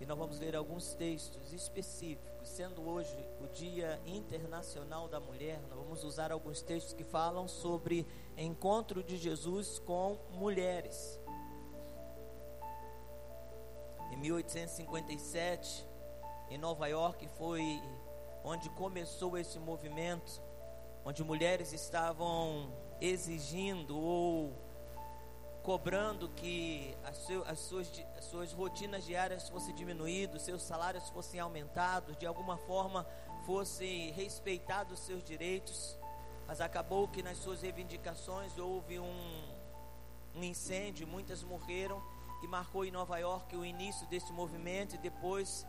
E nós vamos ler alguns textos específicos, sendo hoje o Dia Internacional da Mulher, nós vamos usar alguns textos que falam sobre encontro de Jesus com mulheres. Em 1857, em Nova York, foi onde começou esse movimento, onde mulheres estavam exigindo ou cobrando que as, suas, as suas rotinas diárias fossem diminuídas, seus salários fossem aumentados, de alguma forma fossem respeitados os seus direitos, mas acabou que nas suas reivindicações houve um, um incêndio, muitas morreram e marcou em Nova York o início desse movimento e depois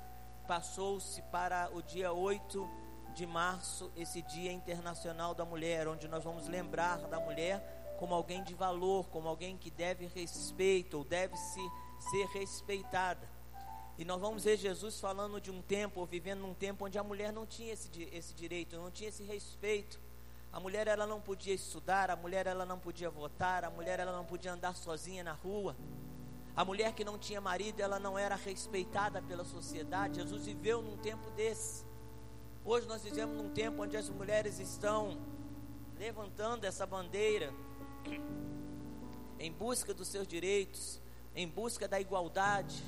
passou-se para o dia 8 de março, esse Dia Internacional da Mulher, onde nós vamos lembrar da mulher como alguém de valor, como alguém que deve respeito ou deve se ser respeitada. E nós vamos ver Jesus falando de um tempo, ou vivendo num tempo onde a mulher não tinha esse, esse direito, não tinha esse respeito. A mulher ela não podia estudar, a mulher ela não podia votar, a mulher ela não podia andar sozinha na rua. A mulher que não tinha marido, ela não era respeitada pela sociedade. Jesus viveu num tempo desse. Hoje nós vivemos num tempo onde as mulheres estão levantando essa bandeira em busca dos seus direitos, em busca da igualdade.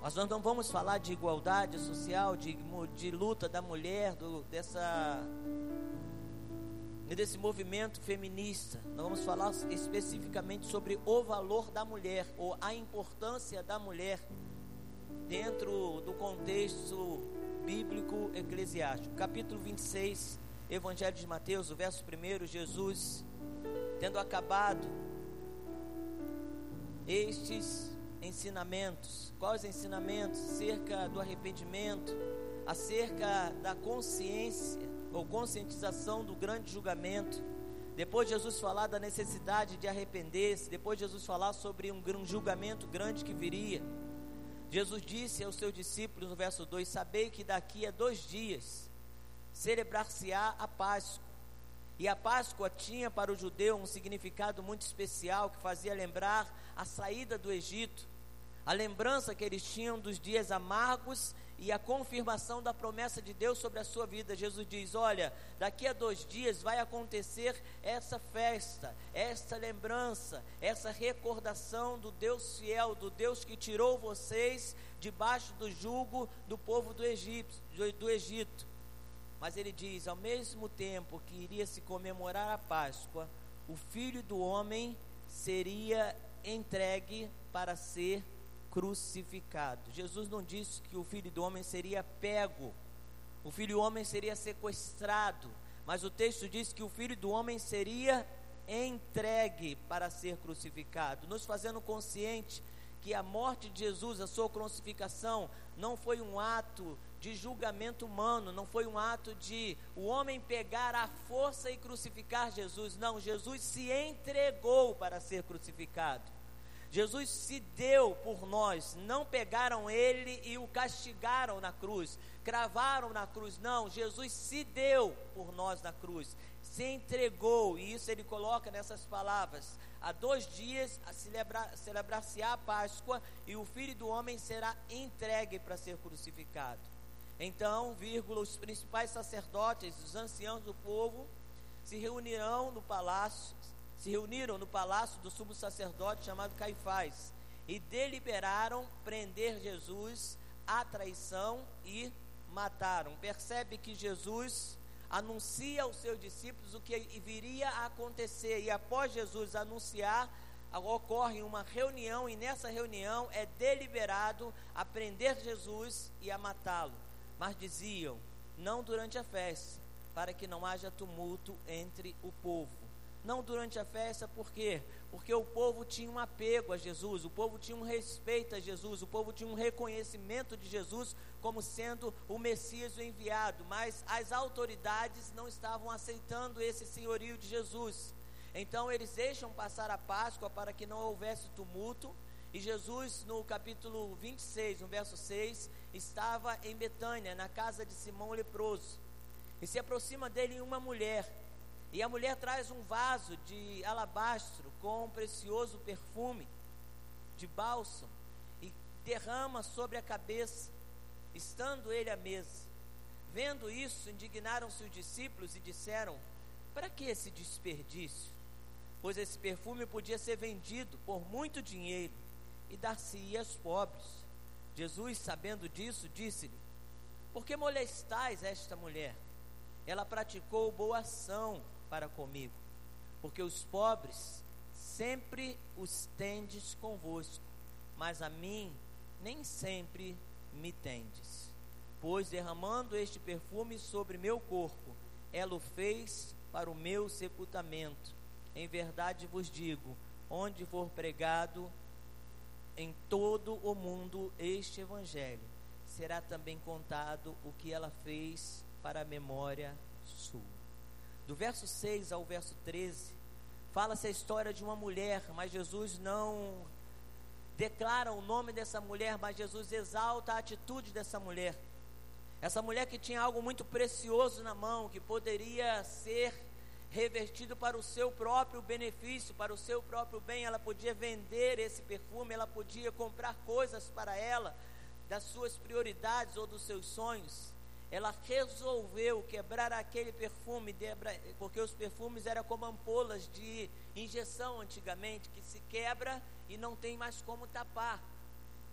Mas nós não vamos falar de igualdade social, de, de luta da mulher, do, dessa, desse movimento feminista. Nós vamos falar especificamente sobre o valor da mulher, ou a importância da mulher dentro do contexto bíblico eclesiástico. Capítulo 26, Evangelho de Mateus, o verso 1, Jesus, tendo acabado estes ensinamentos, quais ensinamentos? Acerca do arrependimento, acerca da consciência ou conscientização do grande julgamento. Depois de Jesus falar da necessidade de arrepender-se, depois de Jesus falar sobre um, um julgamento grande que viria, Jesus disse aos seus discípulos no verso 2: Sabei que daqui a dois dias celebrar-se-á a Páscoa. E a Páscoa tinha para o judeu um significado muito especial que fazia lembrar a saída do Egito, a lembrança que eles tinham dos dias amargos e a confirmação da promessa de Deus sobre a sua vida. Jesus diz: Olha, daqui a dois dias vai acontecer essa festa, essa lembrança, essa recordação do Deus fiel, do Deus que tirou vocês debaixo do jugo do povo do Egito. Do Egito. Mas ele diz: ao mesmo tempo que iria se comemorar a Páscoa, o filho do homem seria entregue para ser crucificado. Jesus não disse que o filho do homem seria pego, o filho do homem seria sequestrado, mas o texto diz que o filho do homem seria entregue para ser crucificado, nos fazendo consciente que a morte de Jesus, a sua crucificação, não foi um ato de julgamento humano, não foi um ato de o homem pegar a força e crucificar Jesus. Não, Jesus se entregou para ser crucificado. Jesus se deu por nós, não pegaram ele e o castigaram na cruz, cravaram na cruz, não, Jesus se deu por nós na cruz, se entregou, e isso ele coloca nessas palavras: há dois dias a celebrar, celebrar-se-á a Páscoa, e o filho do homem será entregue para ser crucificado. Então, vírgula, os principais sacerdotes, os anciãos do povo, se reunirão no palácio, se reuniram no palácio do sumo sacerdote chamado Caifás e deliberaram prender Jesus à traição e mataram. Percebe que Jesus anuncia aos seus discípulos o que viria a acontecer e após Jesus anunciar, ocorre uma reunião e nessa reunião é deliberado a prender Jesus e a matá-lo mas diziam: não durante a festa, para que não haja tumulto entre o povo. Não durante a festa, por quê? Porque o povo tinha um apego a Jesus, o povo tinha um respeito a Jesus, o povo tinha um reconhecimento de Jesus como sendo o Messias o enviado, mas as autoridades não estavam aceitando esse senhorio de Jesus. Então eles deixam passar a Páscoa para que não houvesse tumulto, e Jesus, no capítulo 26, no verso 6, estava em Betânia, na casa de Simão leproso. E se aproxima dele uma mulher. E a mulher traz um vaso de alabastro com um precioso perfume de bálsamo. E derrama sobre a cabeça, estando ele à mesa. Vendo isso, indignaram-se os discípulos e disseram: Para que esse desperdício? Pois esse perfume podia ser vendido por muito dinheiro e dar-se-ia aos pobres. Jesus, sabendo disso, disse-lhe: Por que molestais esta mulher? Ela praticou boa ação para comigo, porque os pobres sempre os tendes convosco, mas a mim nem sempre me tendes. Pois derramando este perfume sobre meu corpo, ela o fez para o meu sepultamento. Em verdade vos digo: onde for pregado em todo o mundo este evangelho, será também contado o que ela fez para a memória sua. Do verso 6 ao verso 13, fala-se a história de uma mulher, mas Jesus não declara o nome dessa mulher, mas Jesus exalta a atitude dessa mulher. Essa mulher que tinha algo muito precioso na mão, que poderia ser revertido para o seu próprio benefício, para o seu próprio bem, ela podia vender esse perfume, ela podia comprar coisas para ela, das suas prioridades ou dos seus sonhos. Ela resolveu quebrar aquele perfume, porque os perfumes eram como ampolas de injeção antigamente, que se quebra e não tem mais como tapar.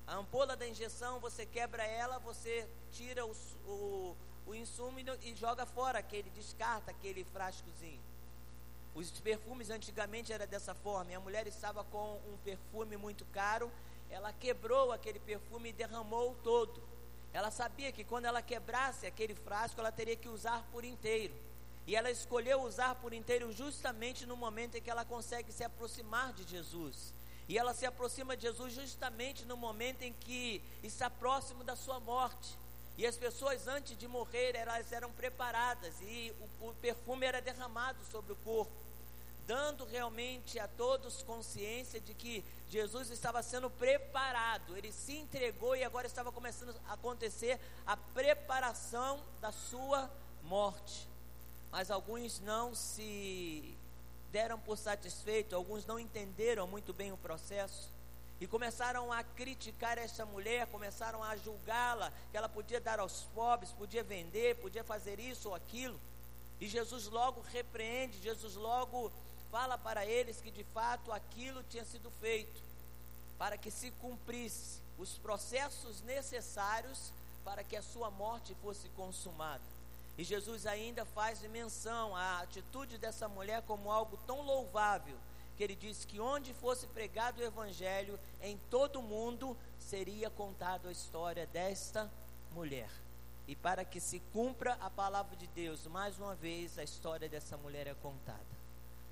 A ampola da injeção, você quebra ela, você tira o, o, o insumo e, e joga fora aquele, descarta aquele frascozinho. Os perfumes antigamente era dessa forma. E a mulher estava com um perfume muito caro, ela quebrou aquele perfume e derramou todo. Ela sabia que quando ela quebrasse aquele frasco, ela teria que usar por inteiro. E ela escolheu usar por inteiro justamente no momento em que ela consegue se aproximar de Jesus. E ela se aproxima de Jesus justamente no momento em que está próximo da sua morte. E as pessoas antes de morrer, elas eram preparadas e o, o perfume era derramado sobre o corpo, dando realmente a todos consciência de que Jesus estava sendo preparado. Ele se entregou e agora estava começando a acontecer a preparação da sua morte. Mas alguns não se deram por satisfeito, alguns não entenderam muito bem o processo e começaram a criticar essa mulher, começaram a julgá-la, que ela podia dar aos pobres, podia vender, podia fazer isso ou aquilo. E Jesus logo repreende, Jesus logo fala para eles que de fato aquilo tinha sido feito para que se cumprisse os processos necessários para que a sua morte fosse consumada. E Jesus ainda faz menção à atitude dessa mulher como algo tão louvável, que ele disse que onde fosse pregado o evangelho, em todo o mundo seria contado a história desta mulher. E para que se cumpra a palavra de Deus, mais uma vez a história dessa mulher é contada.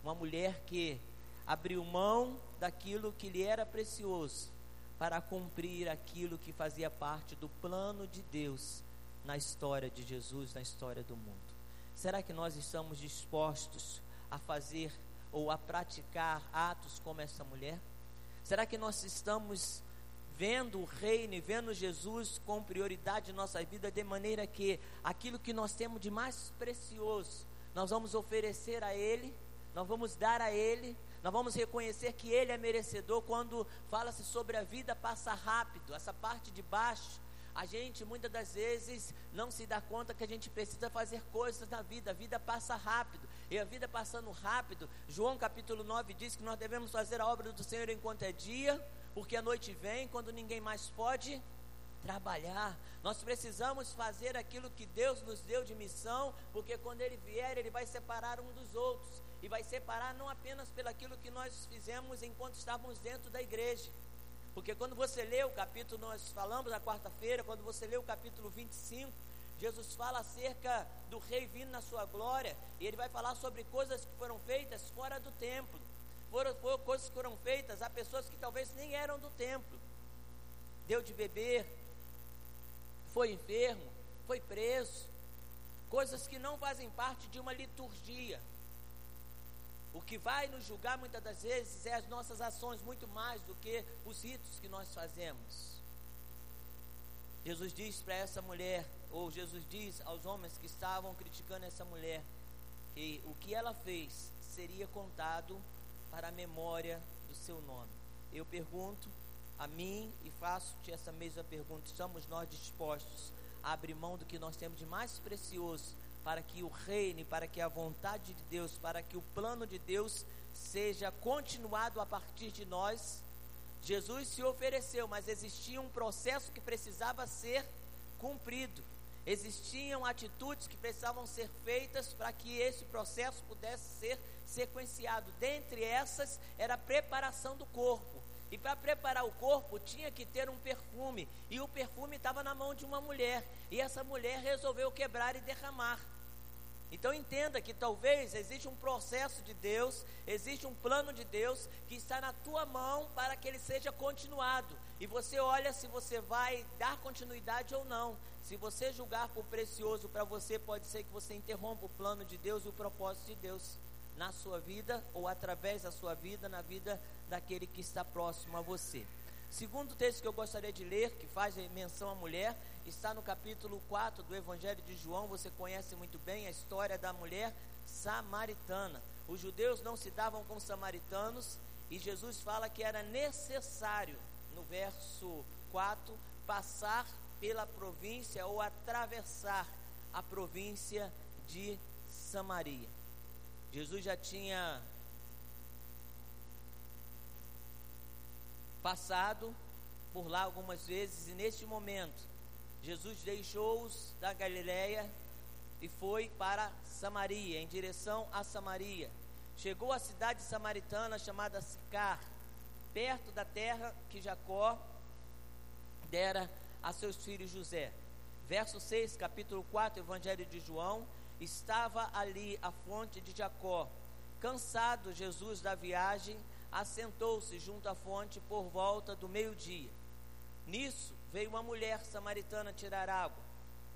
Uma mulher que abriu mão daquilo que lhe era precioso para cumprir aquilo que fazia parte do plano de Deus na história de Jesus, na história do mundo. Será que nós estamos dispostos a fazer ou a praticar atos como essa mulher? Será que nós estamos vendo o reino e vendo Jesus com prioridade em nossa vida, de maneira que aquilo que nós temos de mais precioso, nós vamos oferecer a Ele, nós vamos dar a Ele, nós vamos reconhecer que Ele é merecedor quando fala-se sobre a vida passa rápido, essa parte de baixo a gente muitas das vezes não se dá conta que a gente precisa fazer coisas na vida, a vida passa rápido. E a vida passando rápido, João capítulo 9 diz que nós devemos fazer a obra do Senhor enquanto é dia, porque a noite vem quando ninguém mais pode trabalhar. Nós precisamos fazer aquilo que Deus nos deu de missão, porque quando Ele vier, Ele vai separar um dos outros. E vai separar não apenas pelo aquilo que nós fizemos enquanto estávamos dentro da igreja, porque quando você lê o capítulo, nós falamos na quarta-feira, quando você lê o capítulo 25, Jesus fala acerca do rei vindo na sua glória, e ele vai falar sobre coisas que foram feitas fora do templo. Foram, foram coisas que foram feitas a pessoas que talvez nem eram do templo. Deu de beber, foi enfermo, foi preso. Coisas que não fazem parte de uma liturgia. O que vai nos julgar muitas das vezes é as nossas ações, muito mais do que os ritos que nós fazemos. Jesus diz para essa mulher, ou Jesus diz aos homens que estavam criticando essa mulher, que o que ela fez seria contado para a memória do seu nome. Eu pergunto, a mim e faço-te essa mesma pergunta: estamos nós dispostos a abrir mão do que nós temos de mais precioso para que o reino, para que a vontade de Deus, para que o plano de Deus seja continuado a partir de nós? Jesus se ofereceu, mas existia um processo que precisava ser cumprido. Existiam atitudes que precisavam ser feitas para que esse processo pudesse ser sequenciado. Dentre essas, era a preparação do corpo. E para preparar o corpo tinha que ter um perfume. E o perfume estava na mão de uma mulher. E essa mulher resolveu quebrar e derramar. Então entenda que talvez existe um processo de Deus, existe um plano de Deus que está na tua mão para que ele seja continuado. E você olha se você vai dar continuidade ou não. Se você julgar por precioso para você, pode ser que você interrompa o plano de Deus e o propósito de Deus na sua vida ou através da sua vida, na vida daquele que está próximo a você. Segundo texto que eu gostaria de ler, que faz menção à mulher, está no capítulo 4 do Evangelho de João. Você conhece muito bem a história da mulher samaritana. Os judeus não se davam com os samaritanos e Jesus fala que era necessário, no verso 4, passar pela província ou atravessar a província de Samaria. Jesus já tinha passado por lá algumas vezes e neste momento Jesus deixou-os da Galiléia e foi para Samaria, em direção a Samaria. Chegou à cidade samaritana chamada Sicar, perto da terra que Jacó dera a seus filhos José. Verso 6, capítulo 4, Evangelho de João. Estava ali a fonte de Jacó. Cansado Jesus da viagem, assentou-se junto à fonte por volta do meio-dia. Nisso veio uma mulher samaritana tirar água.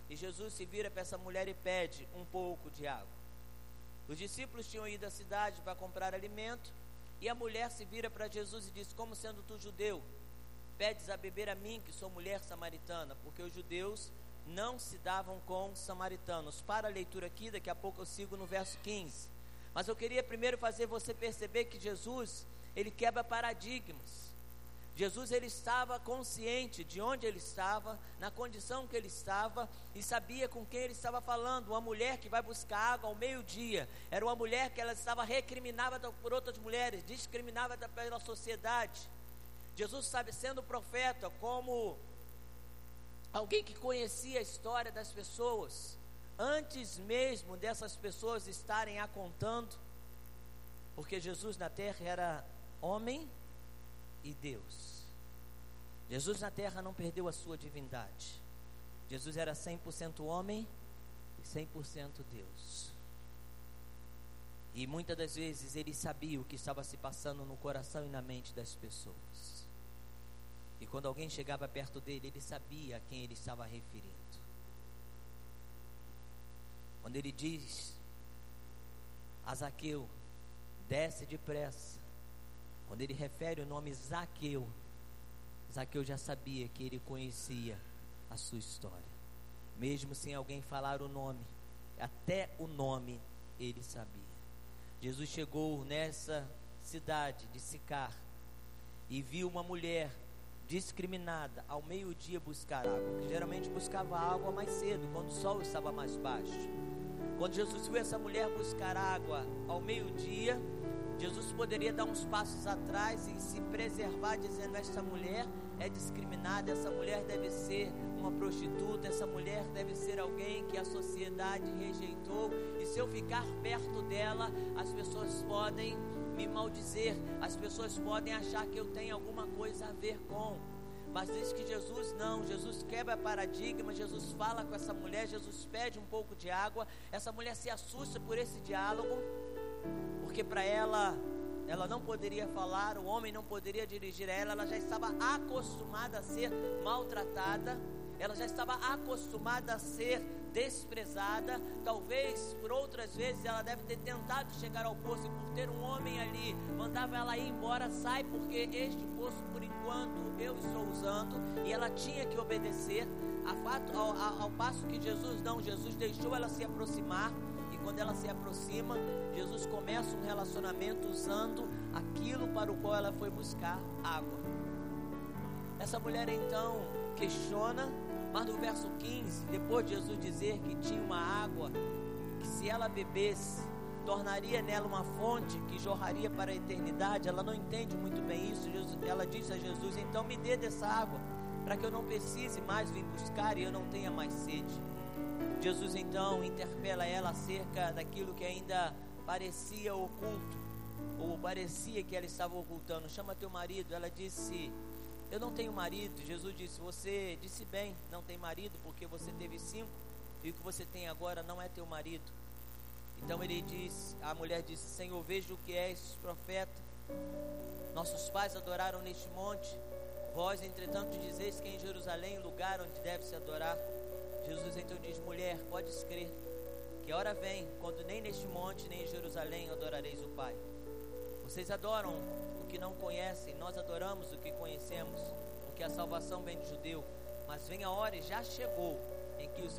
E Jesus se vira para essa mulher e pede um pouco de água. Os discípulos tinham ido à cidade para comprar alimento. E a mulher se vira para Jesus e diz: Como sendo tu judeu, pedes a beber a mim, que sou mulher samaritana? Porque os judeus não se davam com samaritanos. Para a leitura aqui, daqui a pouco eu sigo no verso 15. Mas eu queria primeiro fazer você perceber que Jesus, ele quebra paradigmas. Jesus ele estava consciente de onde ele estava, na condição que ele estava e sabia com quem ele estava falando. Uma mulher que vai buscar água ao meio-dia era uma mulher que ela estava recriminada por outras mulheres, discriminada pela sociedade. Jesus sabe sendo profeta como alguém que conhecia a história das pessoas antes mesmo dessas pessoas estarem a contando, porque Jesus na terra era homem e Deus. Jesus na terra não perdeu a sua divindade. Jesus era 100% homem e 100% Deus. E muitas das vezes ele sabia o que estava se passando no coração e na mente das pessoas. E quando alguém chegava perto dele, ele sabia a quem ele estava referindo. Quando ele diz a Zaqueu, desce depressa, quando ele refere o nome Zaqueu, Zaqueu já sabia que ele conhecia a sua história. Mesmo sem alguém falar o nome, até o nome ele sabia. Jesus chegou nessa cidade de Sicar e viu uma mulher discriminada ao meio-dia buscar água, que geralmente buscava água mais cedo, quando o sol estava mais baixo. Quando Jesus viu essa mulher buscar água ao meio-dia, Jesus poderia dar uns passos atrás e se preservar, dizendo: Esta mulher é discriminada, essa mulher deve ser uma prostituta, essa mulher deve ser alguém que a sociedade rejeitou, e se eu ficar perto dela, as pessoas podem me maldizer, as pessoas podem achar que eu tenho alguma coisa a ver com. Mas diz que Jesus não, Jesus quebra paradigma, Jesus fala com essa mulher, Jesus pede um pouco de água, essa mulher se assusta por esse diálogo porque para ela ela não poderia falar, o homem não poderia dirigir a ela, ela já estava acostumada a ser maltratada, ela já estava acostumada a ser desprezada. Talvez por outras vezes ela deve ter tentado chegar ao poço e por ter um homem ali, mandava ela ir embora, sai, porque este poço por enquanto eu estou usando, e ela tinha que obedecer. Ao, ao, ao passo que Jesus não, Jesus deixou ela se aproximar quando ela se aproxima, Jesus começa um relacionamento usando aquilo para o qual ela foi buscar água. Essa mulher então questiona, mas no verso 15, depois de Jesus dizer que tinha uma água, que se ela bebesse, tornaria nela uma fonte que jorraria para a eternidade, ela não entende muito bem isso. Ela disse a Jesus: Então me dê dessa água, para que eu não precise mais vir buscar e eu não tenha mais sede. Jesus então interpela ela acerca daquilo que ainda parecia oculto, ou parecia que ela estava ocultando. Chama teu marido. Ela disse: Eu não tenho marido. Jesus disse: Você disse bem, não tem marido, porque você teve cinco, e o que você tem agora não é teu marido. Então ele diz, a mulher disse: Senhor, veja o que é esse profeta. Nossos pais adoraram neste monte. Vós, entretanto, dizeis que é em Jerusalém, lugar onde deve se adorar. Jesus então diz: Mulher, podes crer que a hora vem quando nem neste monte nem em Jerusalém adorareis o Pai. Vocês adoram que não conhecem, nós adoramos o que conhecemos, porque a salvação vem de judeu. Mas vem a hora e já chegou em que os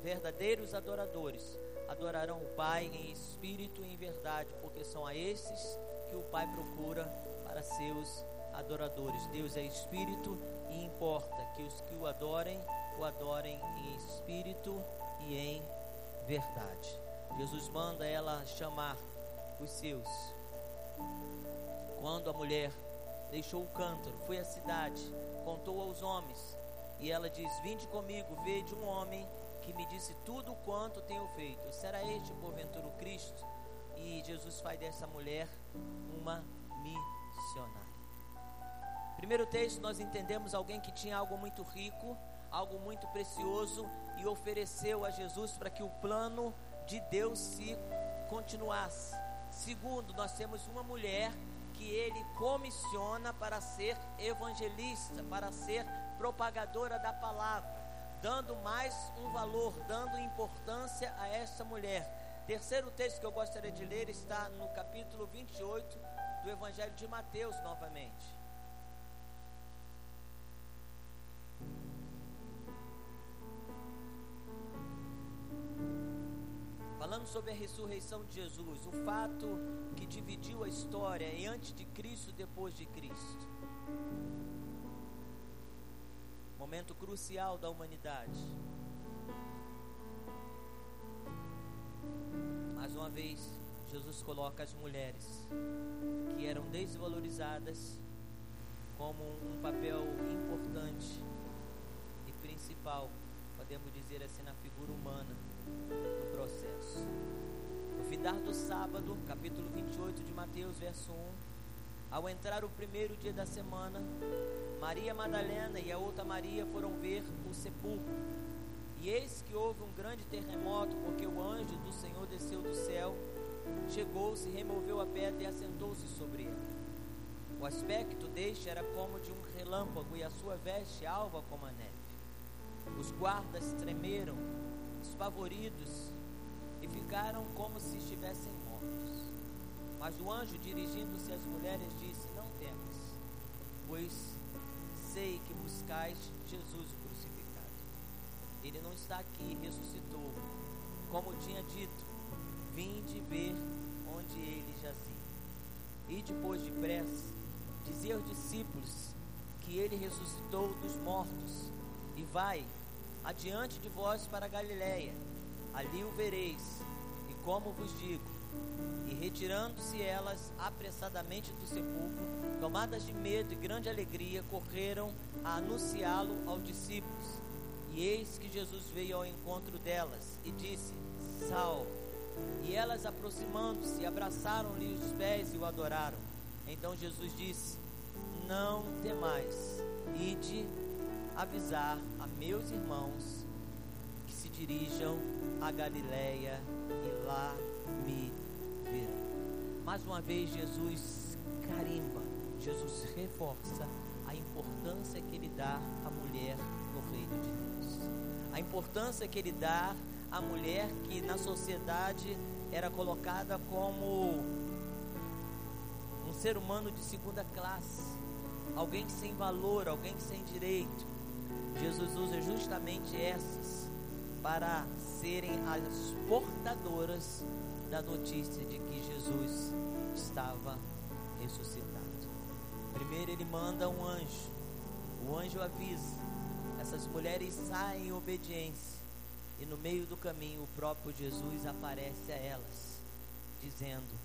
verdadeiros adoradores adorarão o Pai em espírito e em verdade, porque são a esses que o Pai procura para seus adoradores. Deus é espírito e importa que os que o adorem, o adorem em espírito e em verdade. Jesus manda ela chamar os seus. Quando a mulher deixou o cântaro, foi à cidade, contou aos homens, e ela diz: Vinde comigo, vede um homem que me disse tudo quanto tenho feito. Será este, porventura, o Cristo? E Jesus faz dessa mulher uma missionária. Primeiro texto, nós entendemos alguém que tinha algo muito rico, algo muito precioso e ofereceu a Jesus para que o plano de Deus se continuasse. Segundo, nós temos uma mulher que ele comissiona para ser evangelista, para ser propagadora da palavra dando mais um valor, dando importância a essa mulher. Terceiro texto que eu gostaria de ler está no capítulo 28 do Evangelho de Mateus, novamente. Falando sobre a ressurreição de Jesus, o fato que dividiu a história é antes de Cristo e depois de Cristo momento crucial da humanidade. Mais uma vez, Jesus coloca as mulheres que eram desvalorizadas como um papel importante e principal, podemos dizer assim, na figura humana do processo. No findar do sábado, capítulo 28 de Mateus, verso 1, ao entrar o primeiro dia da semana, Maria Madalena e a outra Maria foram ver o sepulcro. E eis que houve um grande terremoto, porque o anjo do Senhor desceu do céu, chegou-se, removeu a pedra e assentou-se sobre ele. O aspecto deste era como de um relâmpago, e a sua veste alva como a neve. Os guardas tremeram, espavoridos, e ficaram como se estivessem mortos. Mas o anjo, dirigindo-se às mulheres, disse: Não temas, pois sei que buscais Jesus crucificado. Ele não está aqui, ressuscitou. Como tinha dito, vinde ver onde ele jazia. E depois depressa, dizia aos discípulos que ele ressuscitou dos mortos. E vai adiante de vós para Galiléia, ali o vereis. E como vos digo, e retirando-se elas apressadamente do sepulcro, tomadas de medo e grande alegria, correram a anunciá-lo aos discípulos. E eis que Jesus veio ao encontro delas e disse: Salve. E elas, aproximando-se, abraçaram-lhe os pés e o adoraram. Então Jesus disse: Não temais, ide avisar a meus irmãos que se dirijam a Galiléia e lá me verão. Mais uma vez, Jesus carimba Jesus reforça a importância que ele dá à mulher no reino de Deus. A importância que ele dá à mulher que na sociedade era colocada como um ser humano de segunda classe, alguém sem valor, alguém sem direito. Jesus usa justamente essas para serem as portadoras da notícia de que Jesus estava ressuscitado. Primeiro ele manda um anjo. O anjo avisa. Essas mulheres saem em obediência. E no meio do caminho, o próprio Jesus aparece a elas, dizendo: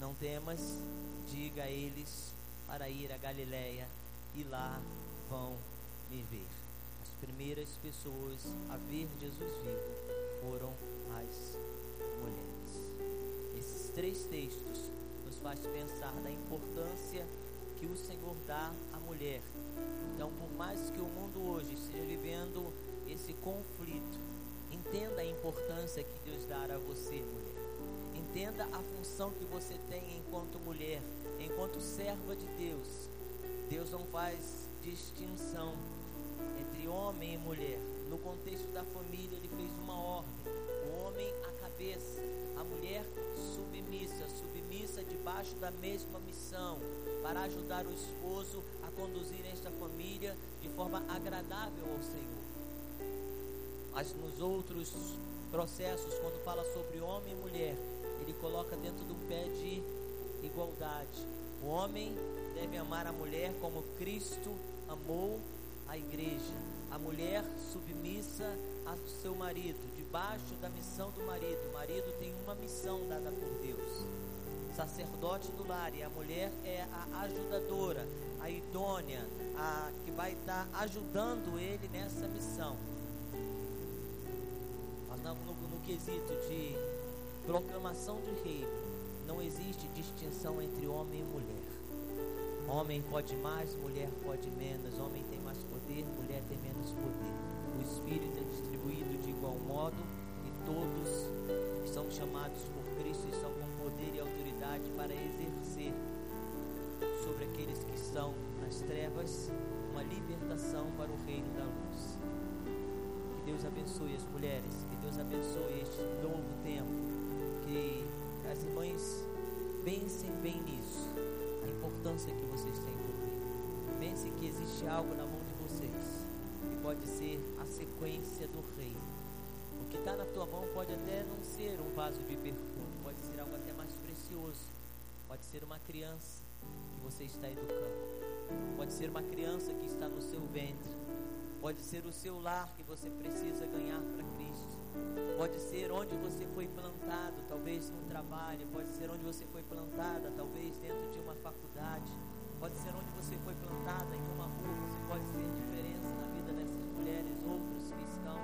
Não temas, diga a eles para ir a Galiléia e lá vão me ver. As primeiras pessoas a ver Jesus vivo foram as mulheres. Esses três textos nos faz pensar na importância que o Senhor dá à mulher. Então, por mais que o mundo hoje esteja vivendo esse conflito, entenda a importância que Deus dá a você, mulher. Entenda a função que você tem enquanto mulher, enquanto serva de Deus. Deus não faz distinção entre homem e mulher. No contexto da família, ele fez uma ordem. O homem a cabeça, a mulher submissa, submissa debaixo da mesma missão, para ajudar o esposo a conduzir esta família de forma agradável ao Senhor. Mas nos outros processos, quando fala sobre homem e mulher, ele coloca dentro de um pé de igualdade. O homem deve amar a mulher como Cristo amou a igreja. A mulher submissa ao seu marido, debaixo da missão do marido. O marido tem uma missão dada por Deus. Sacerdote do lar e a mulher é a ajudadora, a idônea, a que vai estar ajudando ele nessa missão. No, no, quesito de proclamação de reino, não existe distinção entre homem e mulher. Homem pode mais, mulher pode menos. Homem poder, mulher tem menos poder. O Espírito é distribuído de igual modo e todos são chamados por Cristo estão com poder e autoridade para exercer sobre aqueles que estão nas trevas uma libertação para o reino da luz. Que Deus abençoe as mulheres, que Deus abençoe este novo tempo, que as irmãs pensem bem nisso a importância que vocês têm por mim. Pense que existe algo na pode ser a sequência do reino. O que está na tua mão pode até não ser um vaso de perfume, pode ser algo até mais precioso. Pode ser uma criança que você está educando. Pode ser uma criança que está no seu ventre. Pode ser o seu lar que você precisa ganhar para Cristo. Pode ser onde você foi plantado, talvez no trabalho, pode ser onde você foi plantada, talvez dentro de uma faculdade, pode ser onde você foi plantada em uma rua, você pode ser diferença na vida mulheres, outros que estão.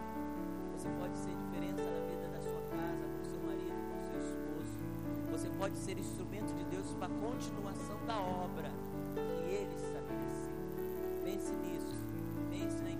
Você pode ser diferença na vida da sua casa, com seu marido, com seu esposo. Você pode ser instrumento de Deus para a continuação da obra que Ele estabeleceu. Pense nisso. Pense na